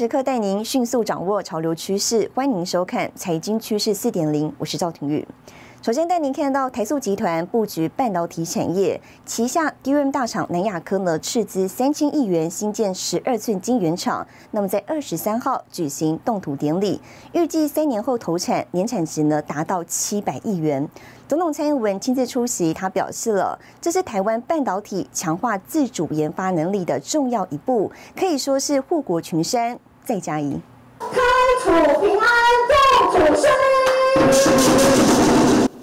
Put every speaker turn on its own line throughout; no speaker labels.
时刻带您迅速掌握潮流趋势，欢迎收看《财经趋势四点零》，我是赵廷玉。首先带您看到台塑集团布局半导体产业，旗下 DRAM 大厂南亚科呢斥资三千亿元新建十二寸晶圆厂，那么在二十三号举行动土典礼，预计三年后投产，年产值呢达到七百亿元。总统蔡英文亲自出席，他表示了这是台湾半导体强化自主研发能力的重要一步，可以说是护国群山再加一。
开楚平安，共处生。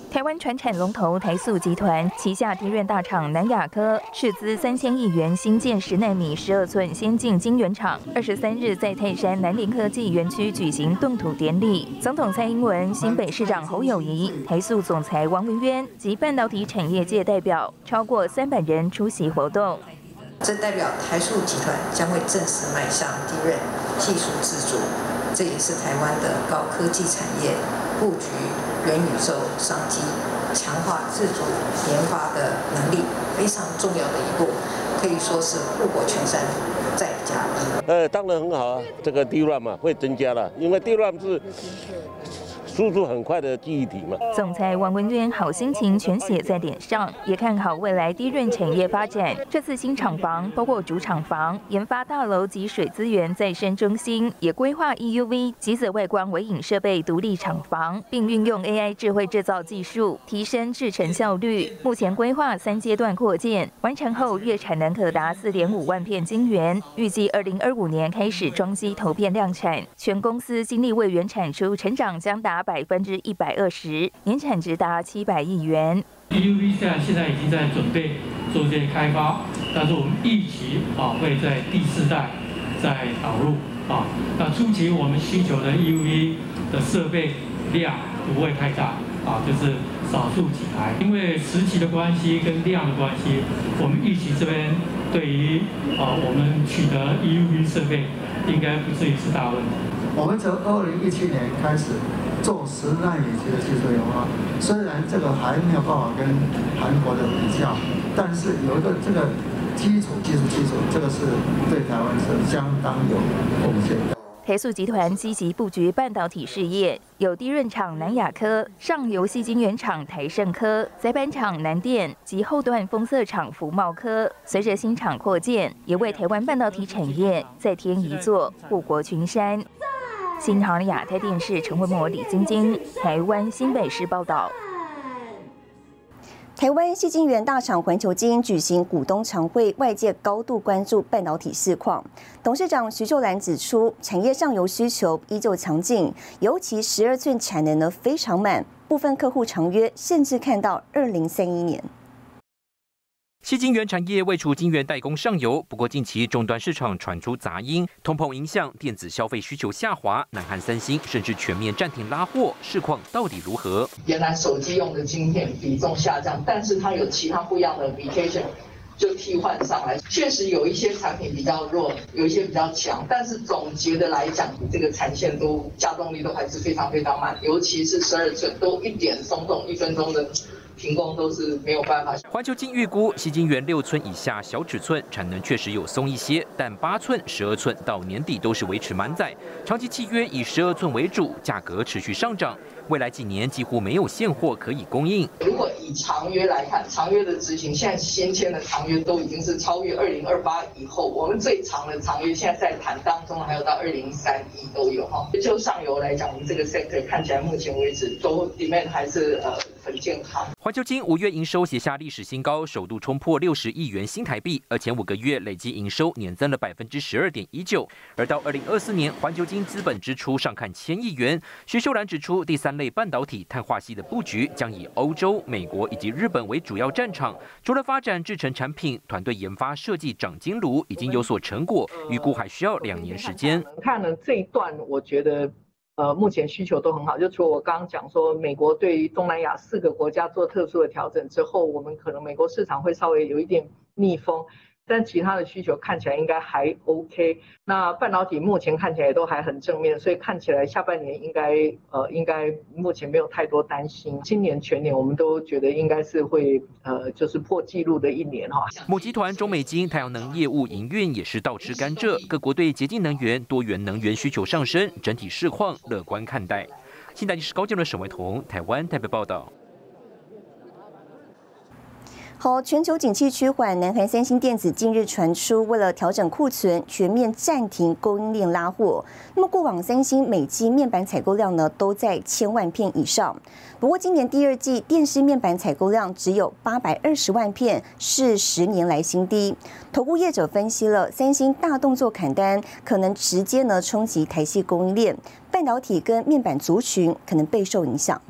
台湾船产龙头台塑集团旗下低润大厂南亚科斥资三千亿元新建十纳米十二寸先进晶圆厂，二十三日在泰山南林科技园区举行动土典礼。总统蔡英文、新北市长侯友谊、台塑总裁王文渊及半导体产业界代表超过三百人出席活动。
这代表台塑集团将会正式迈向低润技术自主，这也是台湾的高科技产业布局。元宇宙商机，强化自主研发的能力，非常重要的一步，可以说是护国全山再加一。
呃，当然很好啊，这个 DRAM 嘛会增加了，因为 DRAM 是。速度很快的记忆体嘛。
总裁王文渊好心情全写在脸上，也看好未来低润产业发展。这次新厂房包括主厂房、研发大楼及水资源再生中心，也规划 EUV 及紫外光微影设备独立厂房，并运用 AI 智慧制造技术提升制程效率。目前规划三阶段扩建，完成后月产能可达四点五万片晶圆，预计二零二五年开始装机投片量产。全公司精力为原产出成长将达。百分之一百二十，年产值达七百亿元。
EUV 现在现在已经在准备做这些开发，但是我们预期啊会在第四代再导入啊。那初期我们需求的 EUV 的设备量不会太大啊，就是少数几台。因为时期的关系跟量的关系，我们预期这边对于啊我们取得 EUV 设备应该不是一次大问题。
我们从二零一七年开始。做十纳米级的技术研发，虽然这个还没有办法跟韩国的比较，但是有一个这个基础技术基础，这个是对台湾是相当有贡献的。
台塑集团积极布局半导体事业，有低润厂南亚科、上游细晶圆厂台盛科、载板厂南电及后段封测厂福茂科。随着新厂扩建，也为台湾半导体产业再添一座护国群山。新唐亚太电视陈慧模、李晶晶，台湾新北市报道。
台湾细晶圆大厂环球晶举行股东常会，外界高度关注半导体市况。董事长徐秀兰指出，产业上游需求依旧强劲，尤其十二寸产能呢非常满，部分客户长约甚至看到二零三一年。
细晶圆产业未除晶圆代工上游，不过近期终端市场传出杂音，通膨影响电子消费需求下滑，南韩三星甚至全面暂停拉货，市况到底如何？
原来手机用的晶片比重下降，但是它有其他不一样的 application 就替换上来，确实有一些产品比较弱，有一些比较强，但是总结的来讲，这个产线都加动力都还是非常非常慢，尤其是十二寸都一点松动，一分钟的。停工都是没有办法。
环球金预估，西晶圆六寸以下小尺寸产能确实有松一些，但八寸、十二寸到年底都是维持满载，长期契约以十二寸为主，价格持续上涨。未来几年几乎没有现货可以供应。
如果以长约来看，长约的执行，现在先签的长约都已经是超越二零二八以后，我们最长的长约现在在谈当中，还有到二零三一都有哈。就上游来讲，我们这个 sector 看起来目前为止都 demand 还是呃很健康。
环球金五月营收写下历史新高，首度冲破六十亿元新台币，而前五个月累计营收年增了百分之十二点一九。而到二零二四年，环球金资本支出上看千亿元。徐秀兰指出，第三。类半导体碳化系的布局将以欧洲、美国以及日本为主要战场。除了发展制成产品，团队研发设计长金炉已经有所成果，预估还需要两年时间。
看了这一段，我觉得呃，目前需求都很好。就除了我刚刚讲说，美国对于东南亚四个国家做特殊的调整之后，我们可能美国市场会稍微有一点逆风。但其他的需求看起来应该还 OK。那半导体目前看起来都还很正面，所以看起来下半年应该呃应该目前没有太多担心。今年全年我们都觉得应该是会呃就是破纪录的一年哈。
某集团中美金太阳能业务营运也是倒吃甘蔗，各国对洁净能源、多元能源需求上升，整体市况乐观看待。新台电视高建的沈伟彤，台湾台北报道。
好，全球景气趋缓，南韩三星电子近日传出，为了调整库存，全面暂停供应链拉货。那么过往三星每季面板采购量呢，都在千万片以上。不过今年第二季电视面板采购量只有八百二十万片，是十年来新低。投顾业者分析了，三星大动作砍单，可能直接呢冲击台系供应链，半导体跟面板族群可能备受影响。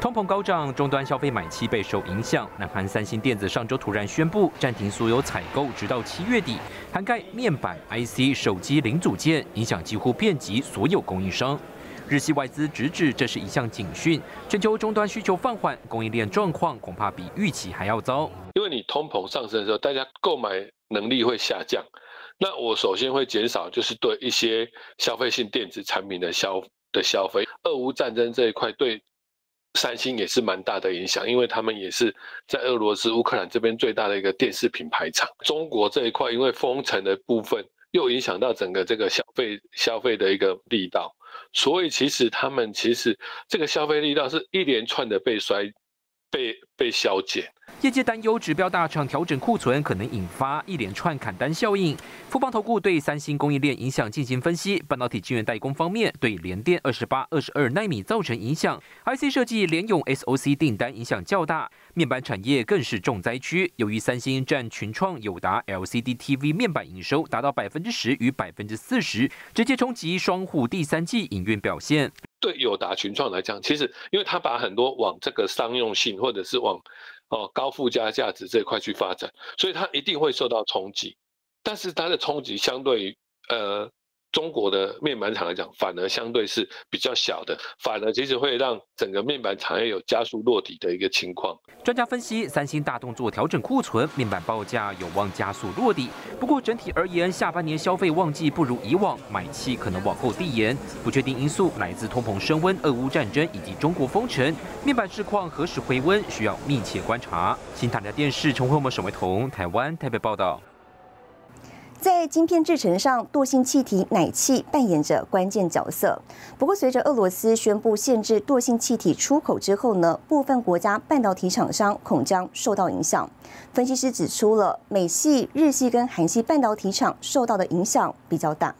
通膨高涨，终端消费买气备受影响。南韩三星电子上周突然宣布暂停所有采购，直到七月底，涵盖面板、IC、手机零组件，影响几乎遍及所有供应商。日系外资直指这是一项警讯，全球终端需求放缓，供应链状况恐怕比预期还要糟。
因为你通膨上升的时候，大家购买能力会下降，那我首先会减少就是对一些消费性电子产品的消的消费。俄乌战争这一块对。三星也是蛮大的影响，因为他们也是在俄罗斯、乌克兰这边最大的一个电视品牌厂。中国这一块，因为封城的部分又影响到整个这个消费消费的一个力道，所以其实他们其实这个消费力道是一连串的被衰、被被消减。
业界担忧指标大厂调整库存，可能引发一连串砍单效应。富邦投顾对三星供应链影响进行分析，半导体晶圆代工方面对联电二十八、二十二纳米造成影响；IC 设计联咏 SOC 订单影响较大，面板产业更是重灾区。由于三星占群创、友达 LCD TV 面板营收达到百分之十与百分之四十，直接冲击双户第三季营运表现。
对友达群创来讲，其实因为他把很多往这个商用性或者是往哦，高附加价值这块去发展，所以他一定会受到冲击，但是他的冲击相对于呃。中国的面板厂来讲，反而相对是比较小的，反而其实会让整个面板产业有加速落底的一个情况。
专家分析，三星大动作调整库存，面板报价有望加速落底。不过整体而言，下半年消费旺季不如以往，买气可能往后递延。不确定因素来自通膨升温、俄乌战争以及中国封城，面板市况何时回温，需要密切观察。新台的电视陈慧文、沈维彤，台湾台北报道。
在晶片制成上，惰性气体奶气扮演着关键角色。不过，随着俄罗斯宣布限制惰性气体出口之后呢，部分国家半导体厂商恐将受到影响。分析师指出了美系、日系跟韩系半导体厂受到的影响比较大。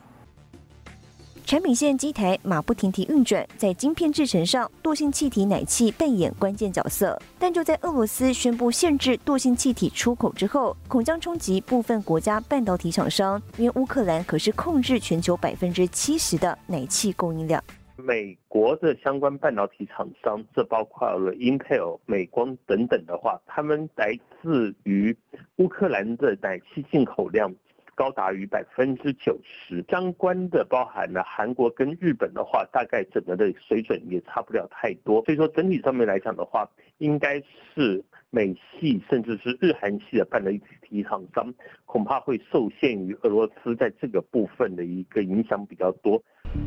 产品线机台马不停蹄运转，在晶片制程上，惰性气体氖气扮演关键角色。但就在俄罗斯宣布限制惰性气体出口之后，恐将冲击部分国家半导体厂商，因为乌克兰可是控制全球百分之七十的氖气供应量。
美国的相关半导体厂商，这包括了 Intel、美光等等的话，他们来自于乌克兰的氖气进口量。高达于百分之九十，相关的包含了韩国跟日本的话，大概整个的水准也差不了太多。所以说整体上面来讲的话，应该是美系甚至是日韩系的半导体厂商，恐怕会受限于俄罗斯在这个部分的一个影响比较多。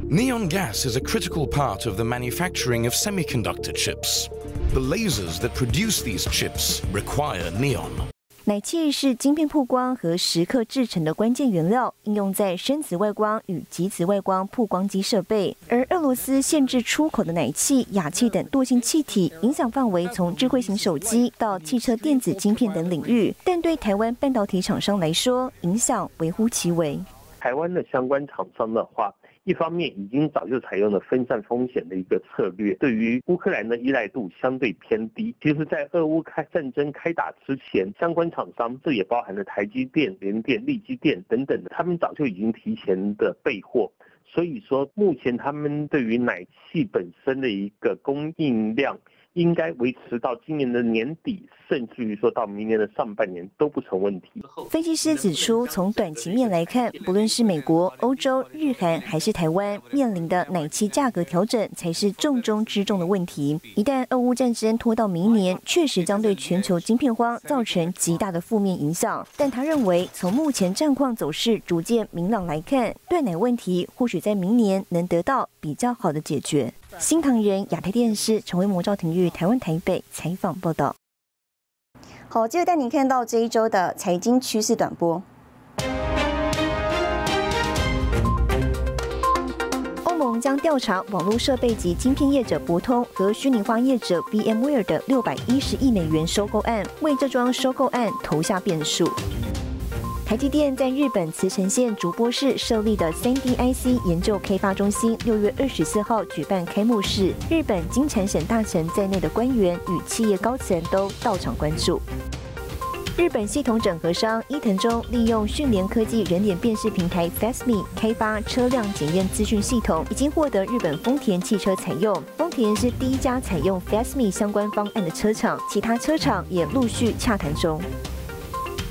Neon gas is a critical part of the manufacturing of semiconductor chips. The lasers that produce these chips require neon.
氖气是晶片曝光和时刻制成的关键原料，应用在深紫外光与极紫外光曝光机设备。而俄罗斯限制出口的氖气、氩气等惰性气体，影响范围从智慧型手机到汽车电子晶片等领域。但对台湾半导体厂商来说，影响微乎其微。
台湾的相关厂商的话。一方面已经早就采用了分散风险的一个策略，对于乌克兰的依赖度相对偏低。其实，在俄乌开战争开打之前，相关厂商，这也包含了台积电、联电、力积电等等的，他们早就已经提前的备货。所以说，目前他们对于奶气本身的一个供应量。应该维持到今年的年底，甚至于说到明年的上半年都不成问题。
分析师指出，从短期面来看，不论是美国、欧洲、日韩还是台湾，面临的奶期价格调整才是重中之重的问题。一旦俄乌战争拖到明年，确实将对全球晶片荒造成极大的负面影响。但他认为，从目前战况走势逐渐明朗来看，断奶问题或许在明年能得到比较好的解决。新唐人亚太电视陈为模赵廷玉台湾台北采访报道。好，接着带您看到这一周的财经趋势短波。欧盟将调查网络设备及晶片业者博通和虚拟化业者 VMware 的六百一十亿美元收购案，为这桩收购案投下变数。台积电在日本茨城县竹波市设立的 3DIC 研究开发中心，六月二十四号举办开幕式，日本金产省大臣在内的官员与企业高层都到场关注。日本系统整合商伊藤忠利用讯联科技人脸辨识平台 FastMe 开发车辆检验资讯系统，已经获得日本丰田汽车采用。丰田是第一家采用 FastMe 相关方案的车厂，其他车厂也陆续洽谈中。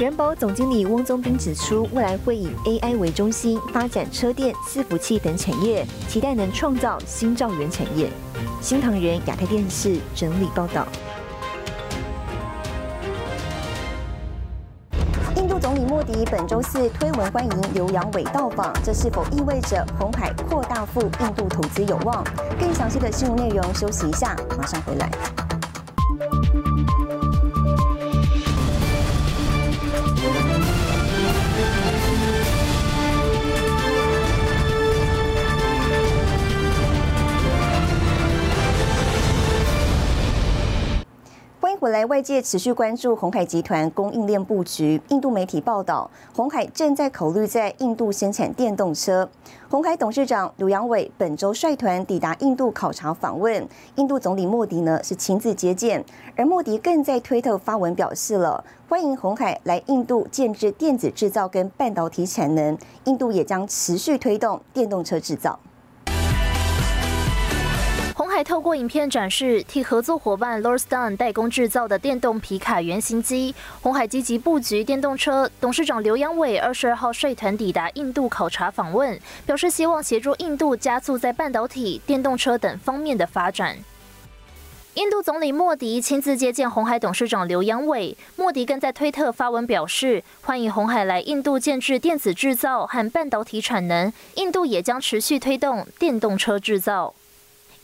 人保总经理翁宗斌指出，未来会以 AI 为中心发展车电、伺服器等产业，期待能创造新造源产业。新唐人亚太电视整理报道。印度总理莫迪本周四推文欢迎刘阳伟到访，这是否意味着红海扩大赴印度投资有望？更详细的新闻内容，休息一下，马上回来。回来，外界持续关注红海集团供应链布局。印度媒体报道，红海正在考虑在印度生产电动车。红海董事长刘扬伟本周率团抵达印度考察访问，印度总理莫迪呢是亲自接见，而莫迪更在推特发文表示了欢迎红海来印度建制电子制造跟半导体产能，印度也将持续推动电动车制造。
还透过影片展示替合作伙伴 Lordstown 代工制造的电动皮卡原型机。红海积极布局电动车，董事长刘扬伟二十二号率团抵达印度考察访问，表示希望协助印度加速在半导体、电动车等方面的发展。印度总理莫迪亲自接见红海董事长刘扬伟，莫迪更在推特发文表示欢迎红海来印度建制电子制造和半导体产能，印度也将持续推动电动车制造。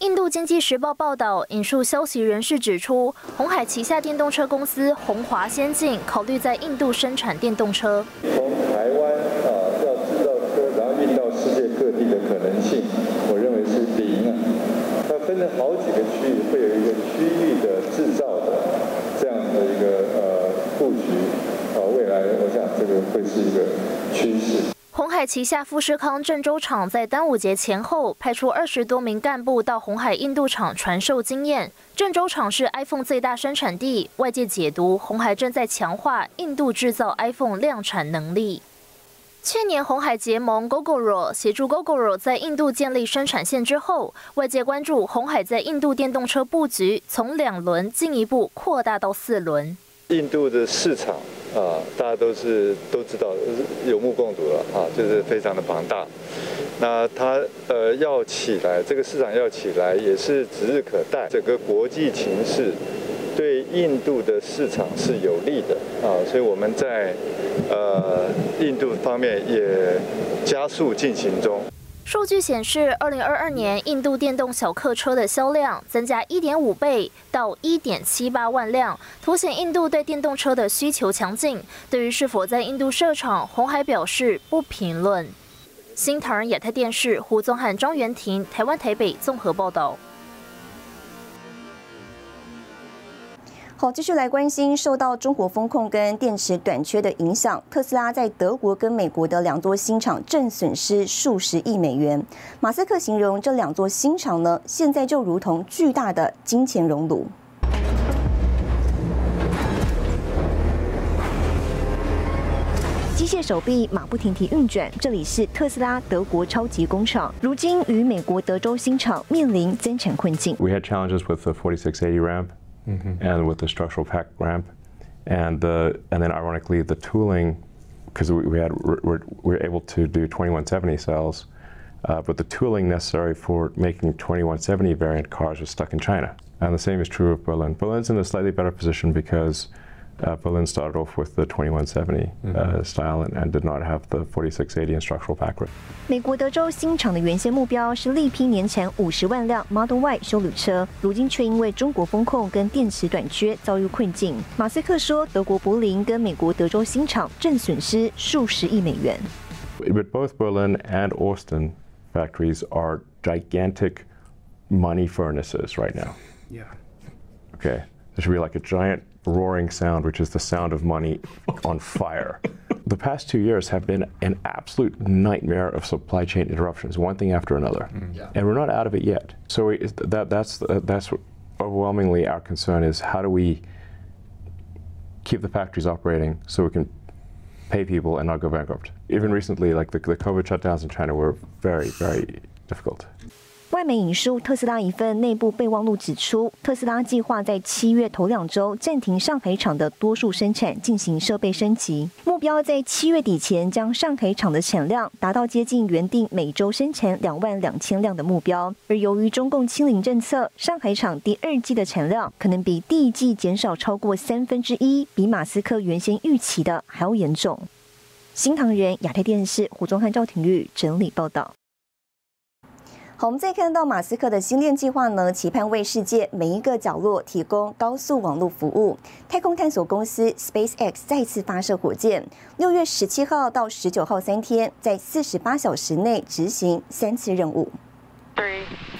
印度经济时报报道，引述消息人士指出，红海旗下电动车公司宏华先进考虑在印度生产电动车。
从台湾啊要制造车，然后运到世界各地的可能性，我认为是零啊。它分成好几个区域，会有一个区域的制造的这样的一个呃布局啊。未来我想这个会是一个趋势。
旗下富士康郑州厂在端午节前后派出二十多名干部到红海印度厂传授经验。郑州厂是 iPhone 最大生产地，外界解读红海正在强化印度制造 iPhone 量产能力。去年红海结盟 Gogoro，协助 Gogoro 在印度建立生产线之后，外界关注红海在印度电动车布局从两轮进一步扩大到四轮。
印度的市场。啊，大家都是都知道，有目共，就是非常的庞大。那它呃要起来，这个市场要起来也是指日可待。整个国际情势对印度的市场是有利的啊，所以我们在呃印度方面也加速进行中。
数据显示，二零二二年印度电动小客车的销量增加一点五倍到一点七八万辆，凸显印度对电动车的需求强劲。对于是否在印度设厂，红海表示不评论。新唐人亚太电视胡宗汉、张元婷，台湾台北综合报道。
好，继续来关心受到中国风控跟电池短缺的影响，特斯拉在德国跟美国的两座新厂正损失数十亿美元。马斯克形容这两座新厂呢，现在就如同巨大的金钱熔炉。机械手臂马不停蹄运转。这里是特斯拉德国超级工厂，如今与美国德州新厂面临增产困境。
We had challenges with the 4680 ramp and with the structural pack ramp, and the and then ironically the tooling, because we, we had we're, we're able to do 2170 cells. Uh, but the tooling necessary for making 2170 variant cars was stuck in China. And the same is true of Berlin. Berlin's in a slightly better position because uh, Berlin started off with the 2170 uh, style and, and did not have the 4680 and structural pack rip.
美国德州新厂的原先目标是力拼年产五十万辆 Model Y 修旅车，如今却因为中国风控跟电池短缺遭遇困境。马斯克说，德国柏林跟美国德州新厂正损失数十亿美元。
But both Berlin and Austin factories are gigantic money furnaces right now.
Yeah.
Okay. There should be like a giant roaring sound, which is the sound of money on fire. The past two years have been an absolute nightmare of supply chain interruptions, one thing after another, mm. and we're not out of it yet. So we, that, that's that's overwhelmingly our concern is how do we keep the factories operating so we can pay people and not go bankrupt. Even recently, like the, the COVID shutdowns in China were very, very difficult.
外媒引述特斯拉一份内部备忘录指出，特斯拉计划在七月头两周暂停上海厂的多数生产，进行设备升级，目标在七月底前将上海厂的产量达到接近原定每周生产两万两千辆的目标。而由于中共清零政策，上海厂第二季的产量可能比第一季减少超过三分之一，比马斯克原先预期的还要严重。新唐人亚太电视胡宗汉、赵廷玉整理报道。好，我们再看到马斯克的星链计划呢，期盼为世界每一个角落提供高速网络服务。太空探索公司 SpaceX 再次发射火箭，六月十七号到十九号三天，在四十八小时内执行三次任务。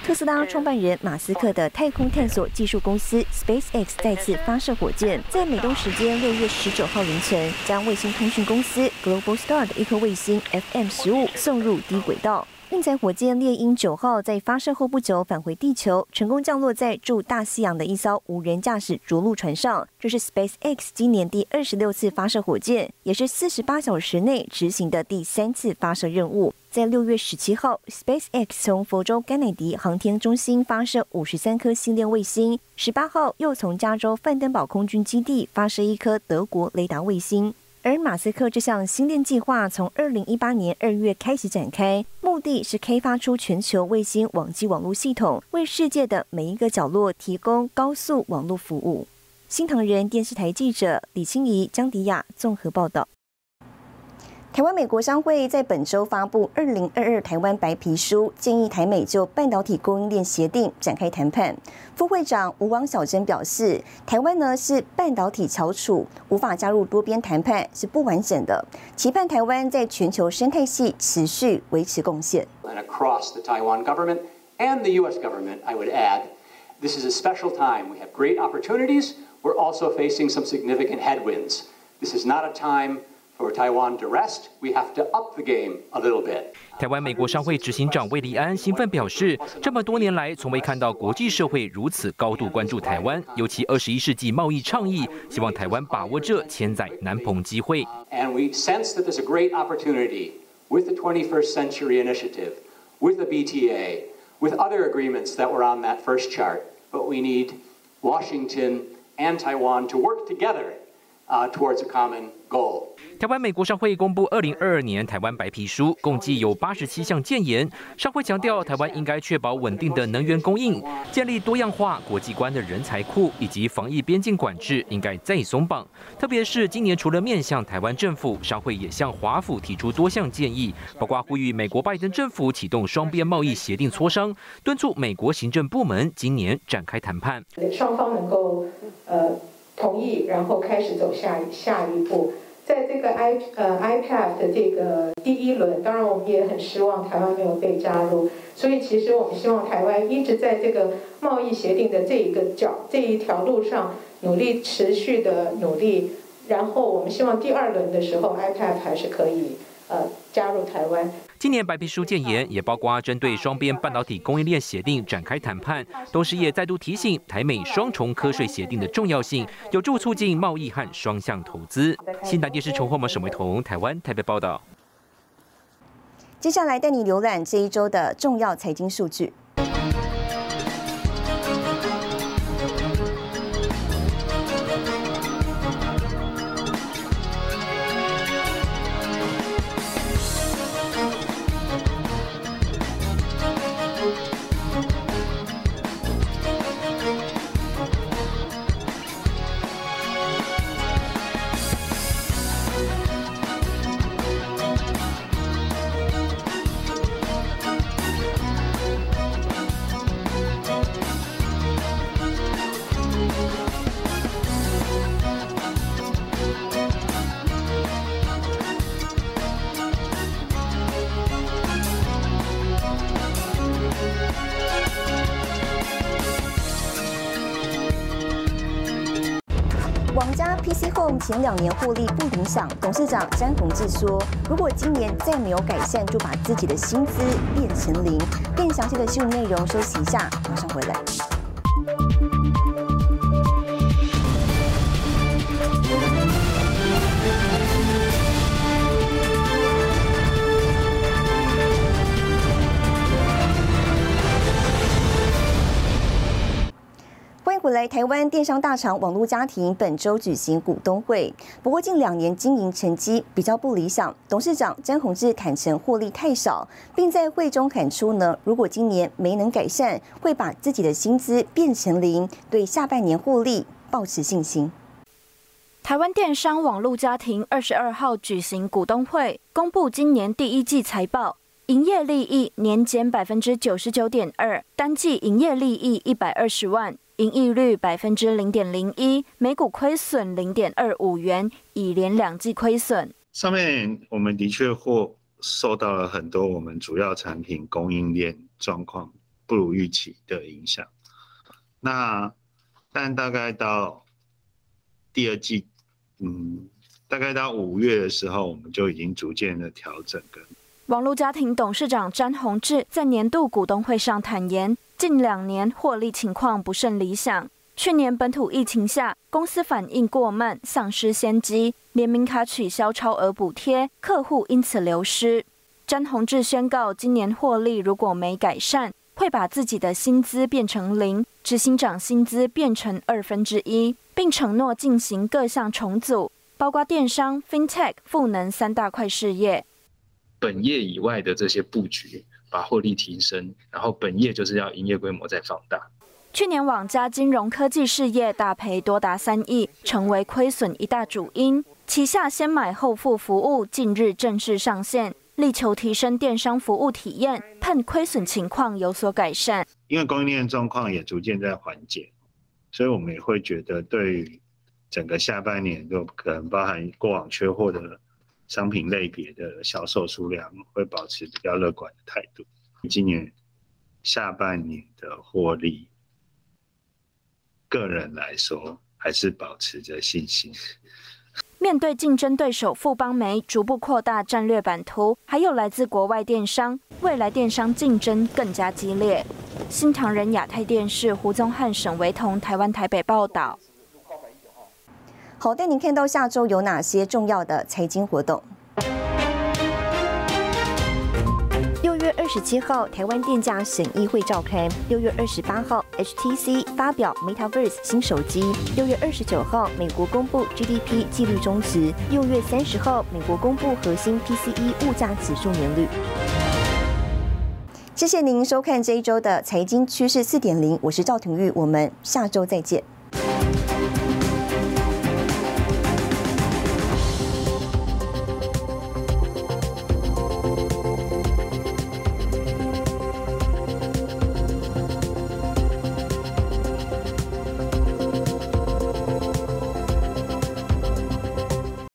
特斯拉创办人马斯克的太空探索技术公司 SpaceX 再次发射火箭，在美东时间六月十九号凌晨，将卫星通讯公司 Globalstar 的一颗卫星 FM 十五送入低轨道。运载火箭猎鹰九号在发射后不久返回地球，成功降落在驻大西洋的一艘无人驾驶着陆船上。这是 SpaceX 今年第二十六次发射火箭，也是四十八小时内执行的第三次发射任务。在六月十七号，SpaceX 从佛州甘乃迪航天中心发射五十三颗星链卫星，十八号又从加州范登堡空军基地发射一颗德国雷达卫星。而马斯克这项星链计划从二零一八年二月开始展开，目的是开发出全球卫星网际网络系统，为世界的每一个角落提供高速网络服务。新唐人电视台记者李清怡、江迪亚综合报道。台湾美国商会在本周发布《二零二二台湾白皮书》，建议台美就半导体供应链协定展开谈判。副会长吴王小珍表示，台湾呢是半导体翘楚，无法加入多边谈判是不完整的，期盼台湾在全球生态系持续维持贡献。
And across the Taiwan government and the U.S. government, I would add, this is a special time. We have great opportunities. We're also facing some significant headwinds. This is not a time for Taiwan to rest. We have to up the game a little bit.
台湾美国商会执行长魏立安兴奋表示，这么多年来从未看到国际社会如此高度关注台湾，尤其二十一世纪贸易倡议，希望台湾把握这千载难逢机会。
And we sense that there's a great opportunity with the 21st Century Initiative, with the BTA, with other agreements that were on that first chart. But we need Washington and Taiwan to work together uh, towards a common Goal.
台湾美国商会公布二零二二年台湾白皮书，共计有八十七项建言。商会强调，台湾应该确保稳定的能源供应，建立多样化国际观的人才库，以及防疫边境管制应该再松绑。特别是今年除了面向台湾政府，商会也向华府提出多项建议，包括呼吁美国拜登政府启动双边贸易协定磋商，敦促美国行政部门今年展开谈判。
双方能够呃同意，然后开始走下下一步。在这个 i 呃 iPad 的这个第一轮，当然我们也很失望台湾没有被加入，所以其实我们希望台湾一直在这个贸易协定的这一个角这一条路上努力持续的努力，然后我们希望第二轮的时候 iPad 还是可以呃加入台湾。
今年白皮书建言也包括针对双边半导体供应链协定展开谈判。董事也再度提醒台美双重科税协定的重要性，有助促进贸易和双向投资。新台电视陈慧文、沈维彤，台湾台北报道。
接下来带你浏览这一周的重要财经数据。PC Home 前两年获利不影响，董事长詹宏志说，如果今年再没有改善，就把自己的薪资变成零。更详细的新闻内容，休息一下，马上回来。来！台湾电商大厂网络家庭本周举行股东会，不过近两年经营成绩比较不理想。董事长詹宏志坦承获利太少，并在会中喊出呢，如果今年没能改善，会把自己的薪资变成零，对下半年获利保持信心。
台湾电商网络家庭二十二号举行股东会，公布今年第一季财报，营业利益年减百分之九十九点二，单季营业利益一百二十万。盈利率百分之零点零一，每股亏损零点二五元，已连两季亏损。
上面我们的确或受到了很多我们主要产品供应链状况不如预期的影响。那但大概到第二季，嗯，大概到五月的时候，我们就已经逐渐的调整跟。
网络家庭董事长詹宏志在年度股东会上坦言，近两年获利情况不甚理想。去年本土疫情下，公司反应过慢，丧失先机，联名卡取消超额补贴，客户因此流失。詹宏志宣告，今年获利如果没改善，会把自己的薪资变成零，执行长薪资变成二分之一，并承诺进行各项重组，包括电商、FinTech、赋能三大块事业。
本业以外的这些布局，把获利提升，然后本业就是要营业规模再放大。
去年网家金融科技事业大赔多达三亿，成为亏损一大主因。旗下先买后付服务近日正式上线，力求提升电商服务体验，盼亏损情况有所改善。
因为供应链状况也逐渐在缓解，所以我们也会觉得对于整个下半年，就可能包含过往缺货的。商品类别的销售数量会保持比较乐观的态度。今年下半年的获利，个人来说还是保持着信心。
面对竞争对手富邦媒逐步扩大战略版图，还有来自国外电商，未来电商竞争更加激烈。新唐人亚太电视胡宗汉、沈维彤，台湾台北报道。
好，带您看到下周有哪些重要的财经活动。六月二十七号，台湾电价审议会召开；六月二十八号，HTC 发表 MetaVerse 新手机；六月二十九号，美国公布 GDP 纪律中值；六月三十号，美国公布核心 PCE 物价指数年率。谢谢您收看这一周的财经趋势四点零，我是赵廷玉，我们下周再见。